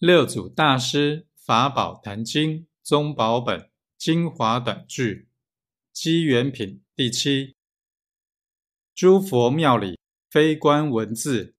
六祖大师法宝坛经宗宝本精华短句机缘品第七：诸佛庙里非观文字，